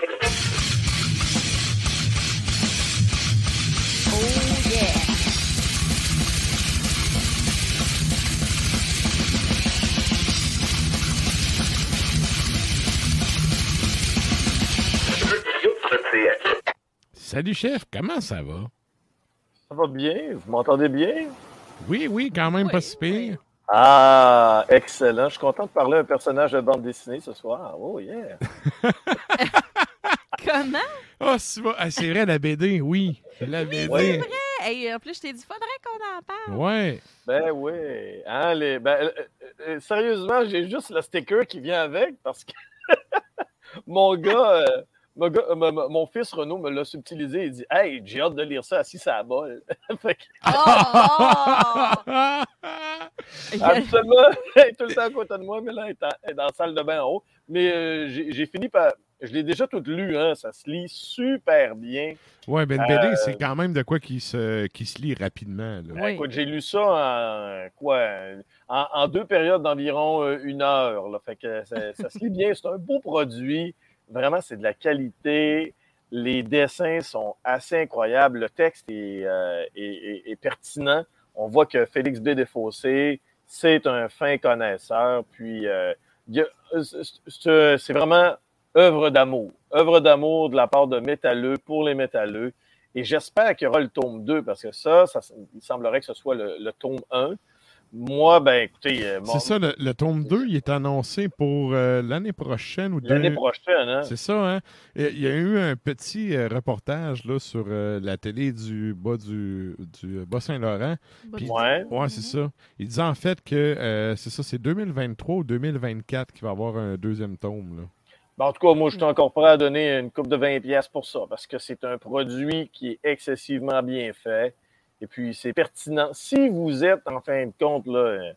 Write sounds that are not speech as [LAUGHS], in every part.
Oh yeah. Salut chef, comment ça va? Ça va bien? Vous m'entendez bien? Oui, oui, quand même Oui, pas si pire. Ah, excellent. Je suis content de parler à un personnage de bande dessinée ce soir. Oh, yeah. [LAUGHS] Comment? Oh, c'est vrai, ah, c'est vrai, la BD, oui. La BD. Ouais. Hey, en plus, je t'ai dit, faudrait qu'on en parle. Ouais. Ben oui. Hein, les... ben, euh, euh, sérieusement, j'ai juste le sticker qui vient avec parce que [LAUGHS] mon gars, euh, mon, gars- euh, fils Renaud me l'a subtilisé. Il dit Hey, j'ai hâte de lire ça assis à la bol. [LAUGHS] fait que, Oh! oh! [LAUGHS] absolument, elle est tout le temps à côté de moi, mais là, elle est, dans la salle de bain en haut. Mais euh, j'ai fini par. Je l'ai déjà tout lu, hein, ça se lit super bien. ouais, ben, une BD, Euh, c'est quand même de quoi qui se, qui se lit rapidement. là. Oui. Écoute, j'ai lu ça en quoi en, en deux périodes d'environ euh, une heure. Là. Fait que ça, ça se lit bien. C'est un beau produit. Vraiment, c'est de la qualité. Les dessins sont assez incroyables. Le texte est, euh, est- est- est pertinent. On voit que Félix B. Desfossés, c'est un fin connaisseur. Puis, euh, c'est vraiment œuvre d'amour. Œuvre d'amour de la part de métalleux pour les métalleux. Et j'espère qu'il y aura le tome 2 parce que ça, ça il semblerait que ce soit le, le tome 1. Moi, ben écoutez, euh, mon- C'est ça, le, le tome 2, il est annoncé pour euh, l'année prochaine ou deux. l'année prochaine, hein? C'est ça, hein? Il y a eu un petit euh, reportage là, sur euh, la télé du bas du, du Bas-Saint-Laurent. Puis- Ouais. Ouais, c'est ça. Il disait en fait que euh, c'est ça, c'est 2023 ou 2024 qu'il va y avoir un deuxième tome. Là. Ben, en tout cas, moi, je suis encore prêt à donner une coupe de 20 pièces pour ça parce que c'est un produit qui est excessivement bien fait. Et puis, c'est pertinent. Si vous êtes, en fin de compte, là,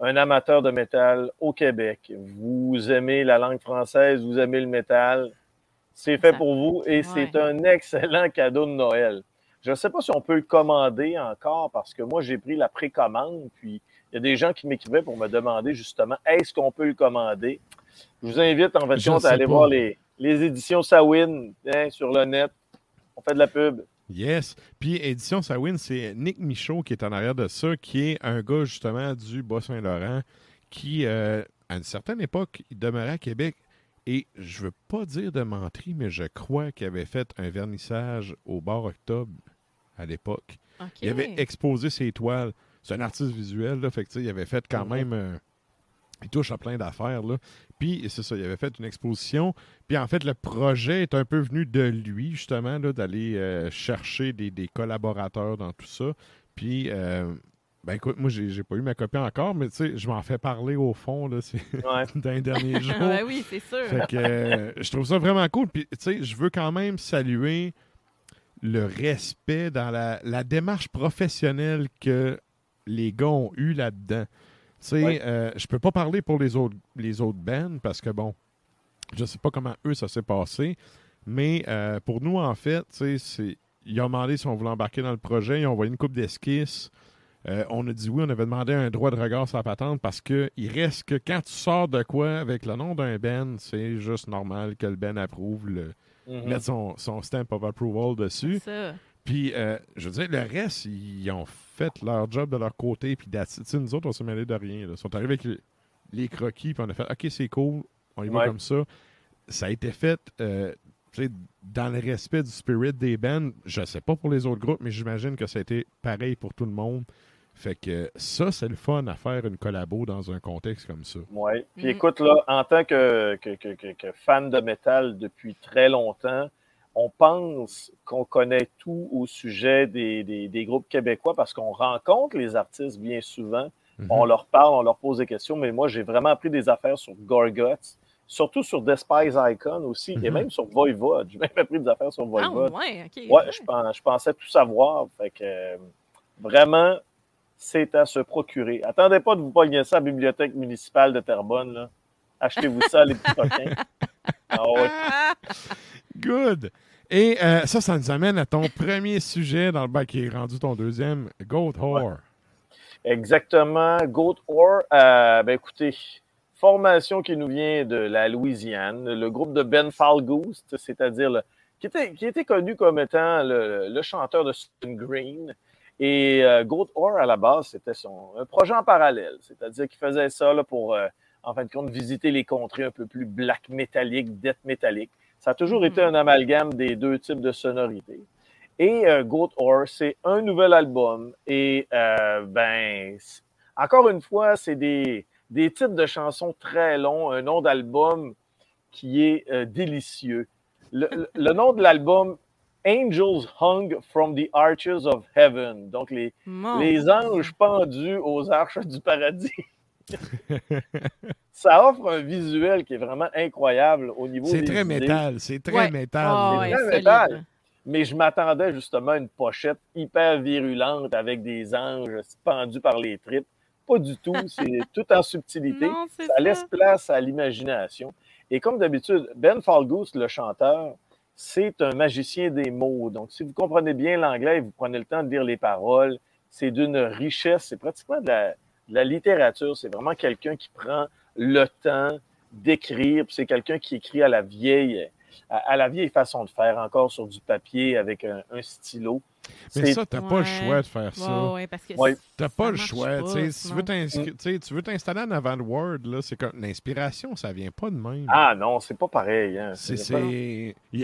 un amateur de métal au Québec, vous aimez la langue française, vous aimez le métal, c'est fait pour vous et c'est un excellent cadeau de Noël. Je ne sais pas si on peut le commander encore parce que moi, j'ai pris la précommande, puis il y a des gens qui m'écrivaient pour me demander justement, est-ce qu'on peut le commander? Je vous invite en fait Je compte à aller pas. voir les, les éditions Sawin hein, sur le net. On fait de la pub. Yes. Puis Édition Sawin, c'est Nick Michaud qui est en arrière de ça, qui est un gars justement du Bas-Saint-Laurent qui, euh, à une certaine époque, il demeurait à Québec. Et je veux pas dire de menterie, mais je crois qu'il avait fait un vernissage au bar octobre à l'époque. OK. Il avait exposé ses toiles. C'est un artiste visuel, là, fait que, il avait fait quand Mhm. même. euh, il touche à plein d'affaires, là. Puis, c'est ça, il avait fait une exposition. Puis, en fait, le projet est un peu venu de lui, justement, là, d'aller euh, chercher des, des collaborateurs dans tout ça. Puis, euh, ben écoute, moi, j'ai pas eu ma copie encore, mais tu sais, je m'en fais parler au fond, là, c'est Ouais. [LAUGHS] derniers [LAUGHS] jours. Ah, ben oui, c'est sûr. Fait que euh, je trouve ça vraiment cool. Puis, tu sais, je veux quand même saluer le respect dans la, la démarche professionnelle que les gars ont eu là-dedans. Tu sais, Ouais. euh, je peux pas parler pour les autres, les autres bands parce que, bon, je sais pas comment eux, ça s'est passé. Mais euh, pour nous, en fait, tu sais, c'est- ils ont demandé si on voulait embarquer dans le projet. Ils ont envoyé une coupe d'esquisses. Euh, on a dit oui, on avait demandé un droit de regard sur la patente parce que il reste que quand tu sors de quoi avec le nom d'un Ben, c'est juste normal que le Ben approuve le Mhm. mettre son, son stamp of approval dessus. Ça. Puis, euh, je veux dire, le reste, ils ont fait leur job de leur côté. Puis, nous autres, on s'est mêlés de rien. là. Ils sont arrivés avec les, les croquis, puis on a fait OK, c'est cool. on y va comme ça. Ça a été fait euh, tu sais, dans le respect du spirit des bands. Je sais pas pour les autres groupes, mais j'imagine que ça a été pareil pour tout le monde. Fait que ça, c'est le fun à faire une collabo dans un contexte comme ça. Oui. Puis Mhm. écoute, là, en tant que, que, que- que- que fan de métal depuis très longtemps, on pense qu'on connaît tout au sujet des, des- des groupes québécois parce qu'on rencontre les artistes bien souvent. Mhm. On leur parle, on leur pose des questions, mais moi, j'ai vraiment appris des affaires sur Gorguts, surtout sur Despise Icon aussi, et Mhm. même sur Voivod. J'ai même appris des affaires sur Ah, Voivod. ouais, OK. Ouais, je, pens- je pensais tout savoir. Fait que euh, vraiment, c'est à se procurer. Attendez pas de vous pogner ça à la bibliothèque municipale de Terrebonne. Achetez-vous ça, les petits coquins. [LAUGHS] Ah ouais. Good! Et euh, ça, ça nous amène à ton premier sujet dans le bac qui est rendu ton deuxième, Goat Whore. Exactement. Goat Ore, euh, ben écoutez, formation qui nous vient de la Louisiane, le groupe de Ben Falgoose, c'est-à-dire qui, était, qui était connu comme étant le, le chanteur de Stone Green. Et euh, Goat Ore, à la base, c'était son un projet en parallèle, c'est-à-dire qu'il faisait ça là, pour, euh, en fin de compte, visiter les contrées un peu plus black métallique, death métallique. Ça a toujours été un amalgame des deux types de sonorités. Et euh, Goat Ore, c'est un nouvel album. Et euh, ben, encore une fois, c'est des, des titres de chansons très longs, un nom d'album qui est euh, délicieux. Le, le- le nom de l'album, Angels Hung from the Arches of Heaven. Donc, les, Mon les anges pendus aux arches du paradis. [LAUGHS] Ça offre un visuel qui est vraiment incroyable au niveau C'est très idées. métal, c'est très Ouais. métal. Ah, C'est ouais, très métal. Mais je m'attendais justement à une pochette hyper virulente avec des anges pendus par les tripes. Pas du tout. [LAUGHS] C'est tout en subtilité. Non, Ça ça. laisse place à l'imagination. Et comme d'habitude, Ben Falgoose, le chanteur, c'est un magicien des mots. Donc, si vous comprenez bien l'anglais et vous prenez le temps de lire les paroles, c'est d'une richesse. C'est pratiquement de la, de la littérature. C'est vraiment quelqu'un qui prend le temps d'écrire. C'est quelqu'un qui écrit à la vieille, à, à la vieille façon de faire, encore sur du papier avec un, un stylo. Mais ça, t'as pas le Ouais. choix de faire ça. Ouais, ouais, parce que Ouais. T'as pas le choix. pas, si tu veux t'installer en avant de Word, là, c'est comme l'inspiration, ça vient pas de même. Ah non, c'est pas pareil. Hein.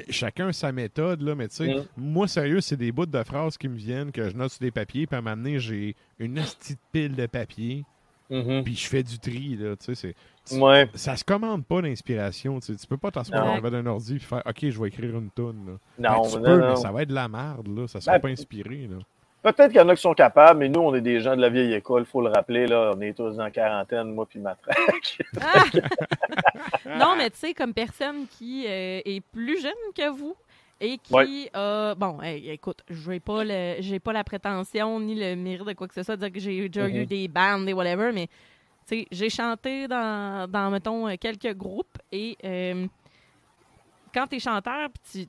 Chacun sa méthode, là, mais tu sais, Mm. moi, sérieux, c'est des bouts de phrases qui me viennent, que je note sur des papiers, puis à un moment donné, j'ai une petite pile de papier, Mhm. puis je fais du tri, là, tu sais, c'est... tu- Ouais. Ça se commande pas l'inspiration, tu sais. Tu peux pas t'asseoir avant d'un ordi et faire « OK, je vais écrire une toune, là. Non, Ben, tu non, peux, non. mais ça va être de la merde, là. Ça sera Ben, pas inspiré, là. Peut-être qu'il y en a qui sont capables, mais nous, on est des gens de la vieille école, faut le rappeler. Là, on est tous en quarantaine, moi puis ma traque. Ah! [LAUGHS] non, mais tu sais, comme personne qui euh, est plus jeune que vous et qui Ouais. a. Bon, hey, écoute, je n'ai pas, le- j'ai pas la prétention ni le mérite de quoi que ce soit, de dire que j'ai déjà eu Mhm. des bandes et whatever, mais j'ai chanté dans, dans, mettons, euh, quelques groupes et euh, quand tu es chanteur, tu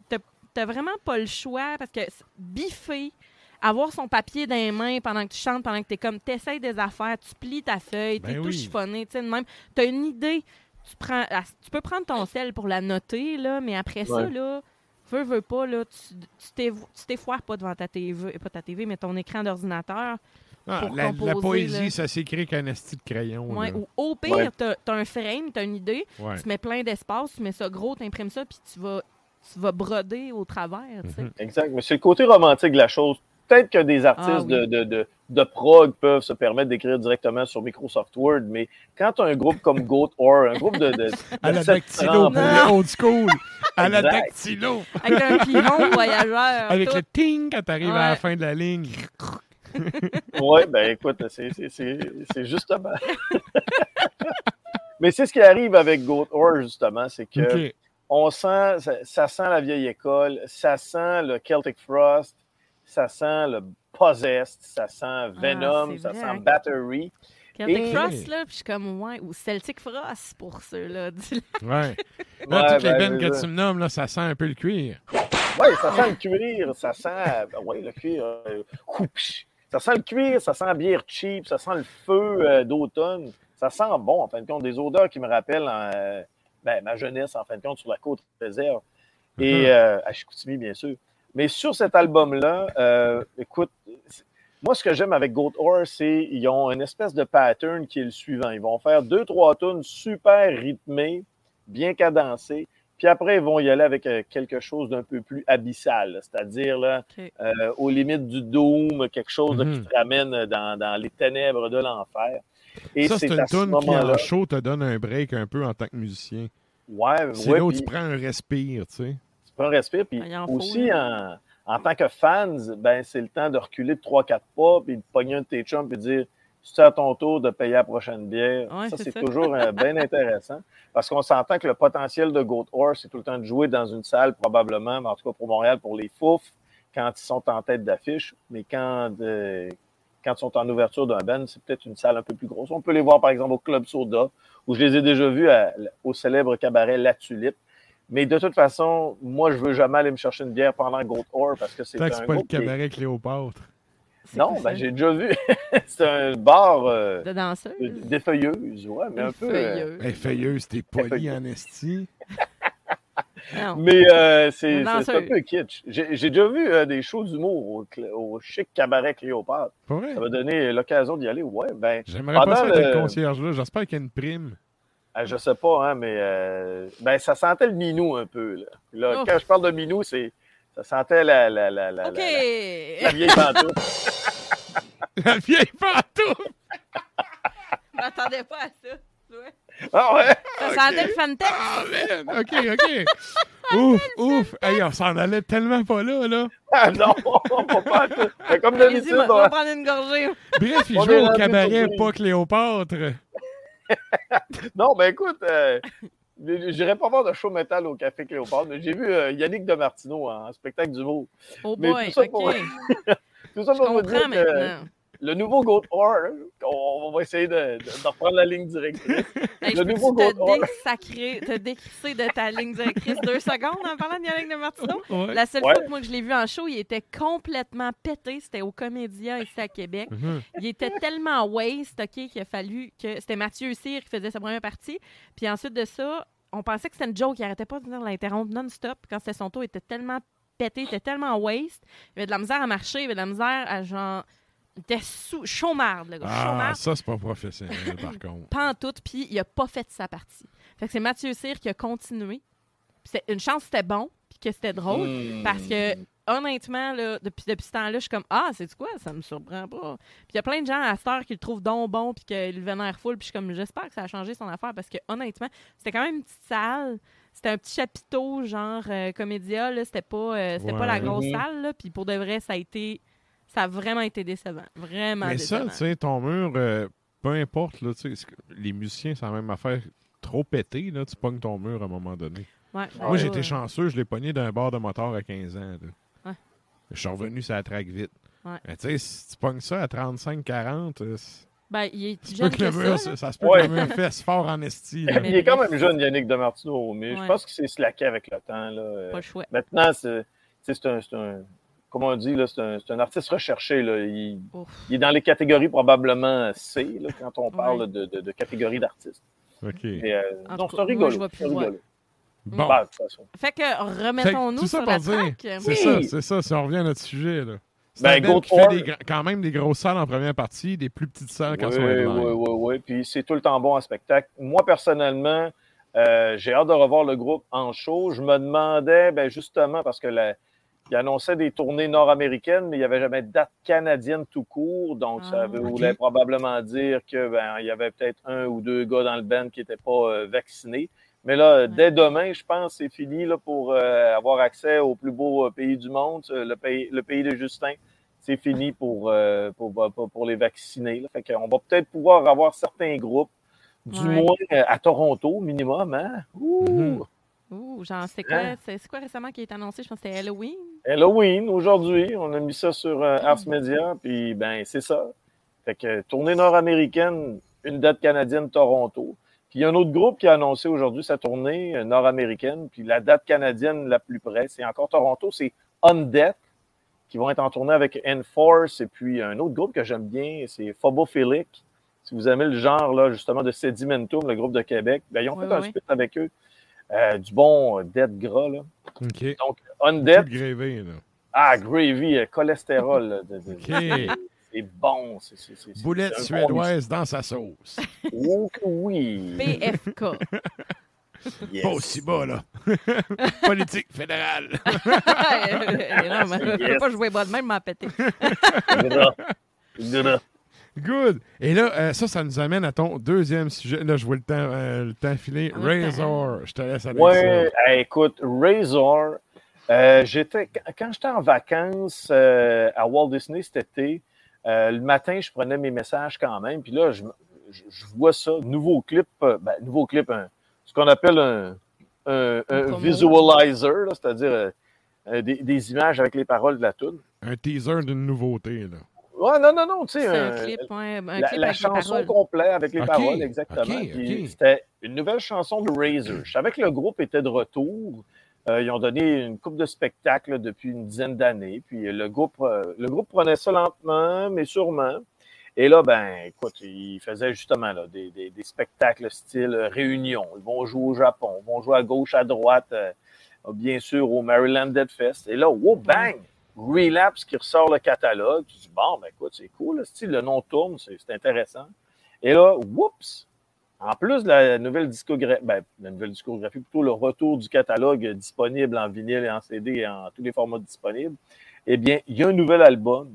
n'as vraiment pas le choix parce que biffer, avoir son papier dans les mains pendant que tu chantes, pendant que tu es comme, tu des affaires, tu plies ta feuille, tu es Ben tout oui. chiffonné, tu sais, même. Tu as une idée, tu, prends, tu peux prendre ton sel pour la noter, là, mais après ça, là, veux, veux pas, là, tu tu t'évo- tu t'effoires pas devant ta TV, pas ta TV, mais ton écran d'ordinateur. Ah, pour la, poésie, là. ça s'écrit qu'un esti de crayon. Ouais, ou au pire, Ouais. t'as as un frame, t'as une idée, Ouais. tu mets plein d'espace, tu mets ça gros, t'imprimes ça, puis tu vas, tu vas broder au travers, exact. Mais c'est le côté romantique de la chose. Peut-être que des artistes Ah oui. de, de, de, de prog peuvent se permettre d'écrire directement sur Microsoft Word, mais quand tu as un groupe comme Goat or un groupe de. de, de À la dactylo, pour old school. À la dactylo. Avec un pigeon voyageur. Avec tout. le ting quand t'arrives à la Ouais. fin de la ligne. Oui, ben écoute, c'est- c'est c'est- c'est justement. Mais c'est ce qui arrive avec Goat Or, justement, c'est que on sent, ça, ça sent la vieille école, ça sent le Celtic Frost, ça sent le Possessed, ça sent Venom, Ah, c'est ça sent hein. Battery. Celtic Et- Frost, là, puis je suis comme, ouais, ou Celtic Frost pour ceux-là. [LAUGHS] Ouais. Là, Ouais, toutes les ben, bennes c'est que ça. tu me nommes, là, ça sent un peu le cuir. Oui, ça sent le cuir, ça sent. ben ouais, le cuir. euh, ça sent le cuir, ça sent la bière cheap, ça sent le feu euh, d'automne. Ça sent bon, en fin de compte, des odeurs qui me rappellent euh, ben, ma jeunesse, en fin de compte, sur la côte réserve. Et euh, à Chicoutimi, bien sûr. Mais sur cet album-là, euh, écoute, moi, ce que j'aime avec Goat Horse, c'est qu'ils ont une espèce de pattern qui est le suivant. Ils vont faire deux, trois tunes super rythmées, bien cadencé. Puis après, ils vont y aller avec euh, quelque chose d'un peu plus abyssal, c'est-à-dire là, euh, aux limites du doom, quelque chose qui Mhm. te ramène dans, dans les ténèbres de l'enfer. Et ça, c'est une ce tune qui, moment-là. en show, te donne un break un peu en tant que musicien. Ouais, C'est ouais, là où tu prends un respire, tu sais. Tu prends un respire. Puis Ah, il en faut, aussi, en, en tant que fans, ben, c'est le temps de reculer de 3-4 pas, puis de pogner un de tes chums, puis de dire c'est à ton tour de payer la prochaine bière. Ouais, ça, c'est toujours euh, bien [LAUGHS] intéressant. Parce qu'on s'entend que le potentiel de Goat Horse, c'est tout le temps de jouer dans une salle, probablement, mais en tout cas pour Montréal, pour les fouf, quand ils sont en tête d'affiche. Mais quand, de- quand ils sont en ouverture d'un band, c'est peut-être une salle un peu plus grosse. On peut les voir, par exemple, au Club Soda, où je les ai déjà vus à- au célèbre cabaret La Tulipe. Mais de toute façon, moi, je veux jamais aller me chercher une bière pendant Goat Horse parce que c'est Tant un que c'est pas le groupe qui cabaret Cléopâtre. Non, ben, j'ai déjà vu. [LAUGHS] c'est un bar euh, De danseuse? défeuilleuse, ouais, mais un peu. euh, Feuilleuse. Hey, Feuilleuse, t'es poli en esti. Non. Mais euh, c'est un peu kitsch. J'ai déjà vu euh, des shows d'humour au, chic cabaret Cléopâtre. Ça m'a donné l'occasion d'y aller. Ouais, ben, J'aimerais pas ça le concierge-là. J'espère qu'il y a une prime. Euh, je sais pas, hein, mais euh, ben, ça sentait le minou un peu. Là. Quand je parle de minou, c'est ça sentait la, la, la, la, OK! la, la- la vieille pantoufle. [LAUGHS] La vieille pantoufle! Je m'attendais pas à ça. Ouais. Ah ouais? Ça sentait le Fantech. Ah, man! [LAUGHS] OK, OK. ouf, ouf. Hey, on s'en allait tellement pas là, là. Ah non, [LAUGHS] pas pas tout. Mais Comme d'habitude, on on- va prendre une gorgée. Bref, il On joue au cabaret, pas Cléopâtre. [LAUGHS] Non, ben écoute, euh, j'irai pas voir de show métal au Café Cléopâtre, mais j'ai vu euh, Yannick Demartino en spectacle d'humour. Oh Mais boy, tout ça OK. pour- [LAUGHS] [LAUGHS] Tout ça Je pour vous dire que. Le nouveau Goat Horror, on, on va essayer de, de- de reprendre la ligne directrice. Hey, le je nouveau Goat Horror. te décrisser de ta ligne directrice deux secondes en parlant de Yannick de Martineau? [LAUGHS] Ouais. La seule Ouais. fois que moi que je l'ai vu en show, il était complètement pété. C'était au Comédia ici à Québec. Mhm. Il était tellement waste, OK, qu'il a fallu que... C'était Mathieu Cyr qui faisait sa première partie. Puis ensuite de ça, on pensait que c'était une joke. Il arrêtait pas de venir l'interrompre non-stop. Quand c'était son tour, il était tellement pété, il était tellement waste. Il avait de la misère à marcher, il avait de la misère à genre... Il était sous... chaumarde, le gars. Ah, Chaumarde. ça, c'est pas professionnel, par [COUGHS] contre. pas en tout, puis il a pas fait sa partie. Fait que c'est Mathieu Cyr qui a continué. Une chance que c'était bon, puis que c'était drôle, Hmm. parce que honnêtement, là, depuis, depuis ce temps-là, je suis comme Ah, c'est quoi, ça me surprend pas. Puis il y a plein de gens à cette heure qui le trouvent donc bon, puis que le vénère full, puis je suis comme J'espère que ça a changé son affaire, parce que honnêtement, c'était quand même une petite salle. C'était un petit chapiteau, genre euh, comédia, là. C'était pas, euh, c'était pas la grosse salle, là. Puis pour de vrai, ça a été. Ça a vraiment été décevant. Vraiment Mais ça, tu sais, ton mur, euh, peu importe, là, les musiciens, c'est la même affaire. Trop pété, là, tu pognes ton mur à un moment donné. Ouais, Moi, j'étais ouais. chanceux, je l'ai pogné d'un bar de moteur à 15 ans. là. Ouais. Je suis revenu sur la traque vite. Ouais. Mais tu sais, si tu pognes ça à 35-40, euh, Ben, il est ça se jeune peut que le mur, ça, ça, ça se peut Ouais. que le mur fesse fort en esti. là. Il est quand même jeune, Yannick Demartino, mais je pense qu'il s'est slacké avec le temps. Là. Pas le choix. Maintenant, un, c'est un- Comment on dit, là, c'est un, artiste recherché. Là. Il, est dans les catégories probablement C, là, quand on parle Ouais. de, de, de catégorie d'artistes. OK. Mais, euh, c'est un moi, rigolo. je vois. Bon. Bah, de toute façon. Fait que Fait que remettons-nous sur la dire, track. c'est Oui. ça, c'est ça, si on revient à notre sujet. Là. C'est Ben, qui fait des quand même des grosses salles en première partie, des plus petites salles quand Oui, sont oui, headline. oui, oui. Puis c'est tout le temps bon en spectacle. Moi, personnellement, euh, j'ai hâte de revoir le groupe en show. Je me demandais, ben, justement, parce que la, il annonçait des tournées nord-américaines, mais il n'y avait jamais de date canadienne tout court. Donc, ça Ah. voulait probablement dire que ben, il y avait peut-être un ou deux gars dans le band qui n'étaient pas euh, vaccinés. Mais là, dès demain, je pense, c'est fini là, pour euh, avoir accès au plus beau euh, pays du monde, le pays, le pays de Justin. C'est fini pour, euh, pour, pour, pour les vacciner. Là. Fait qu'on va peut-être pouvoir avoir certains groupes, du Ouais. moins à Toronto, minimum. Hein? Ouh! Ouh, genre, c'est quoi, Hein? c'est c'est quoi récemment qui est annoncé? Je pense que c'était Halloween. Halloween, aujourd'hui, on a mis ça sur euh, Ars Media, puis ben, c'est ça. Fait que tournée nord-américaine, une date canadienne, Toronto. Puis il y a un autre groupe qui a annoncé aujourd'hui sa tournée euh, nord-américaine, puis la date canadienne la plus près, c'est encore Toronto, c'est Undead, qui vont être en tournée avec Enforce, et puis un autre groupe que j'aime bien, c'est Phobophilic. Si vous aimez le genre, là, justement, de Sedimentum, le groupe de Québec, ben, ils ont Oui, fait un split avec eux. Euh, du bon euh, dead gras, là. OK. Donc, Undead, grévé, là. ah, gravy, euh, cholestérol. là, de- de- OK. C'est bon. c'est- c'est- c'est- c'est- Boulette c'est un bon suédoise dans sa sauce. Oh oui. PFK. [LAUGHS] Yes. Pas aussi bas, là. [LAUGHS] Politique fédérale. [LAUGHS] non, mais je peux Yes. pas jouer bas de même, m'en péter. Gras. Gras. Good. Et là, euh, ça, ça nous amène à ton deuxième sujet. Là, je vois le temps, euh, le temps filer. Temps. Razor. Je te laisse avec Ouais, hey, écoute, Razor, euh, j'étais quand- j'étais en vacances euh, à Walt Disney cet été, euh, le matin, je prenais mes messages quand même. Puis là, je, je- je vois ça, nouveau clip, euh, ben, nouveau clip, ce qu'on appelle un, un- visualizer, c'est-à-dire des, des images avec les paroles de la tune. ça. Un teaser d'une nouveauté, là. Ouais, non, non, non, tu sais, C'est un un- clip, ouais, un la, clip la avec les chanson complète avec les paroles, exactement. C'était une nouvelle chanson de Razor. Je savais que le groupe était de retour. Euh, ils ont donné une coupe de spectacles depuis une dizaine d'années. Puis le groupe, euh, le groupe prenait ça lentement, mais sûrement. Et là, ben, écoute, ils faisaient justement là, des, des- des spectacles style réunion. Ils vont jouer au Japon, ils vont jouer à gauche, à droite, euh, bien sûr, au Maryland Dead Fest. Et là, wow, bang! Relapse qui ressort le catalogue. Tu dis, bon, ben écoute, c'est cool. style, le nom tourne, c'est intéressant. Et là, whoops! En plus de la nouvelle discographie, ben, la nouvelle discographie, plutôt le retour du catalogue disponible en vinyle et en CD et en tous les formats disponibles, eh bien, il y a un nouvel album.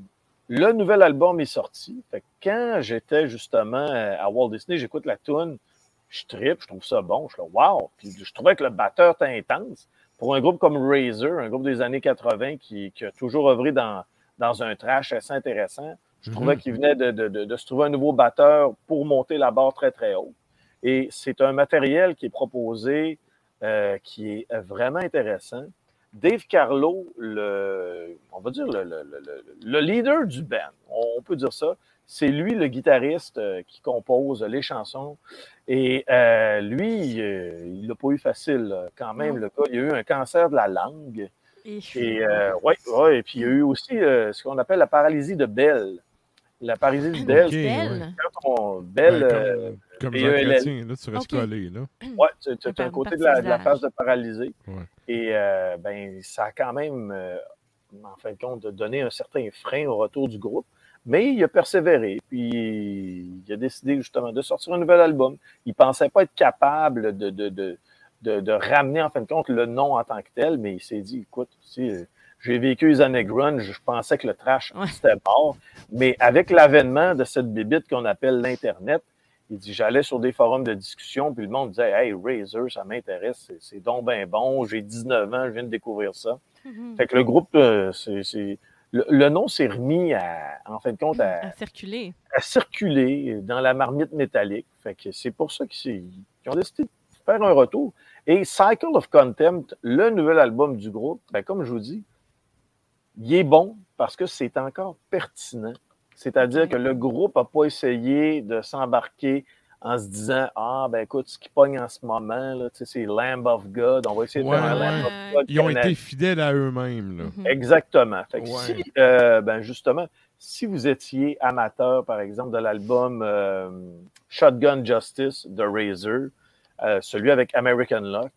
Le nouvel album est sorti. Fait que quand j'étais justement euh, à Walt Disney, j'écoute la tune, je tripe, je trouve ça bon, je suis là, wow! Puis je trouvais que le batteur était intense. Pour un groupe comme Razor, un groupe des années 80 qui, qui a toujours œuvré dans, dans un trash assez intéressant, je trouvais Mhm. qu'il venait de, de- de- de se trouver un nouveau batteur pour monter la barre très, très haut. Et c'est un matériel qui est proposé euh, qui est vraiment intéressant. Dave Carlo, le, on va dire le, le- le- le- le leader du band, on, on peut dire ça, c'est lui le guitariste euh, qui compose les chansons. Et euh, lui, euh, il l'a pas eu facile quand même, Non. le cas. Il a eu un cancer de la langue. Et euh, ouais, ouais, et puis il y a eu aussi euh, ce qu'on appelle la paralysie de Bell. La paralysie de Bell, Ok, Belle. quand on, Bell, Ouais, euh, comme comme. Chrétien, là, tu restes collé, là. Ouais, tu as un côté de la, de la phase de paralysé. Ouais. Et euh, ben, ça a quand même, euh, en fin de compte, donné un certain frein au retour du groupe. Mais il a persévéré, puis il a décidé justement de sortir un nouvel album. Il pensait pas être capable de, de, de, de, ramener en fin de compte le nom en tant que tel, mais il s'est dit, écoute, tu sais, j'ai vécu les années grunge, je pensais que le trash, Ouais. c'était mort. Mais avec l'avènement de cette bébite qu'on appelle l'Internet, il dit, j'allais sur des forums de discussion, puis le monde disait, hey, Razer, ça m'intéresse, c'est- donc ben bon, j'ai 19 ans, je viens de découvrir ça. Mhm. Fait que le groupe, euh, c'est- le, le nom s'est remis à, en fin de compte, à, À circuler. à circuler dans la marmite métallique. Fait que c'est pour ça qu'ils ont décidé de faire un retour. Et Cycle of Contempt, le nouvel album du groupe, ben, comme je vous dis, il est bon parce que c'est encore pertinent. C'est-à-dire Ok. que le groupe n'a pas essayé de s'embarquer en se disant Ah, ben écoute, ce qui pogne en ce moment, là, tu sais, c'est Lamb of God, on va essayer de Ouais, faire un Lamb of God. Ils ont été fidèles à eux-mêmes, là. Mhm. Exactement. Fait que Ouais. si, euh, ben justement, si vous étiez amateur, par exemple, de l'album euh, Shotgun Justice de Razor, euh, celui avec American Luck,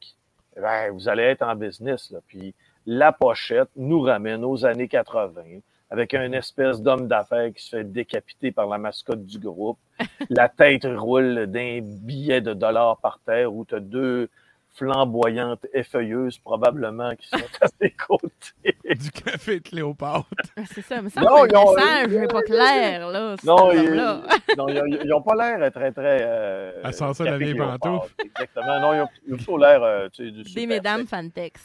ben, vous allez être en business. Là. Puis la pochette nous ramène aux années 80 avec un espèce d'homme d'affaires qui se fait décapiter par la mascotte du groupe. [LAUGHS] la tête roule d'un billet de dollars par terre où tu as deux flamboyantes effeuilleuses probablement qui sont à ses côtés. Du café de Cléopâtre. Ah, C'est ça, mais ça, Non, le ils ont- message n'est pas clair, là. Non, ils album-là. non, ils n'ont pas l'air très, très. Euh, À sentir la café vieille pantoufle. Exactement. Non, ils ont, plutôt l'air euh, tu sais, du Des super mesdames. Fantex.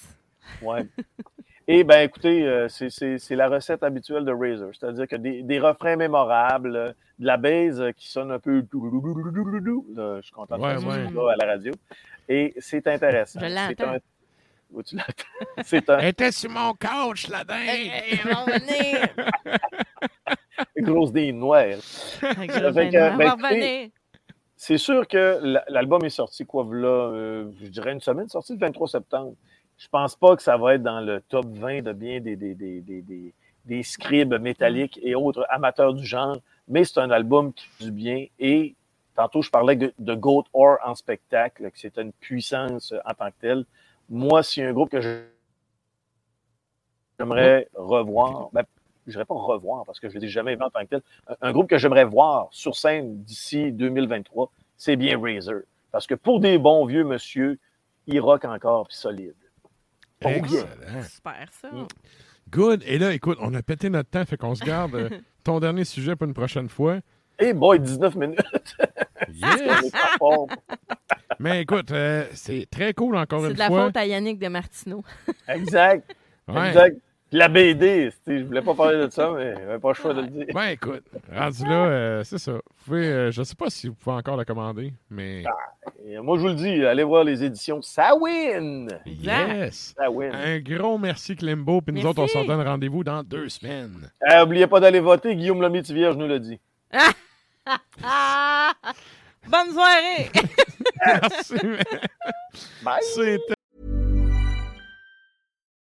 Ouais. [LAUGHS] Et ben écoutez, euh, c'est- c'est c'est la recette habituelle de Razor, c'est-à-dire que des, des refrains mémorables, euh, de la base euh, qui sonne un peu. Là, je suis content de Ouais, faire ça, ouais. là, à la radio. Et c'est intéressant. Je l'entends. un- Oui, tu l'entends? [LAUGHS] C'est un Elle était sur mon couch, la dingue. Hey, [LAUGHS] grosse venin. On ben. C'est sûr que l'album est sorti, quoi, là, euh, je dirais une semaine, sorti le 23 septembre. Je pense pas que ça va être dans le top 20 de bien des, des, des, des, des, scribes métalliques et autres amateurs du genre, mais c'est un album qui fait du bien. Et tantôt, je parlais de, Goat Or en spectacle, que c'était une puissance en tant que telle. Moi, a un groupe que j'aimerais revoir, ben, je dirais pas revoir parce que je ne l'ai jamais vu en tant que tel, un, groupe que j'aimerais voir sur scène d'ici 2023, c'est bien Razor. Parce que pour des bons vieux monsieur, il rock encore, solide. Oh, yeah. Super, ça. Mm. Good. Et là, écoute, on a pété notre temps, fait qu'on se garde euh, [LAUGHS] ton dernier sujet pour une prochaine fois. Eh boy, 19 minutes. [LAUGHS] Yes. [LAUGHS] Mais écoute, euh, c'est très cool encore C'est une de la fois. faute à Yannick de Martineau. exact. Ouais. Exact. La BD, je voulais pas parler de ça, mais j'avais pas le choix de le dire. Ben écoute, rendu là, euh, c'est ça. Vous pouvez, euh, je sais pas si vous pouvez encore la commander, mais Et moi, je vous le dis, allez voir les éditions Sawin. yes! Sawin. Un gros merci Klimbo, puis nous Merci. autres, on s'en donne rendez-vous dans deux semaines. Eh, oubliez pas d'aller voter, Guillaume Lemaitre-Vierge nous l'a dit. Ah! [LAUGHS] Bonne soirée! [LAUGHS] [LAUGHS] Merci. Bye! C'était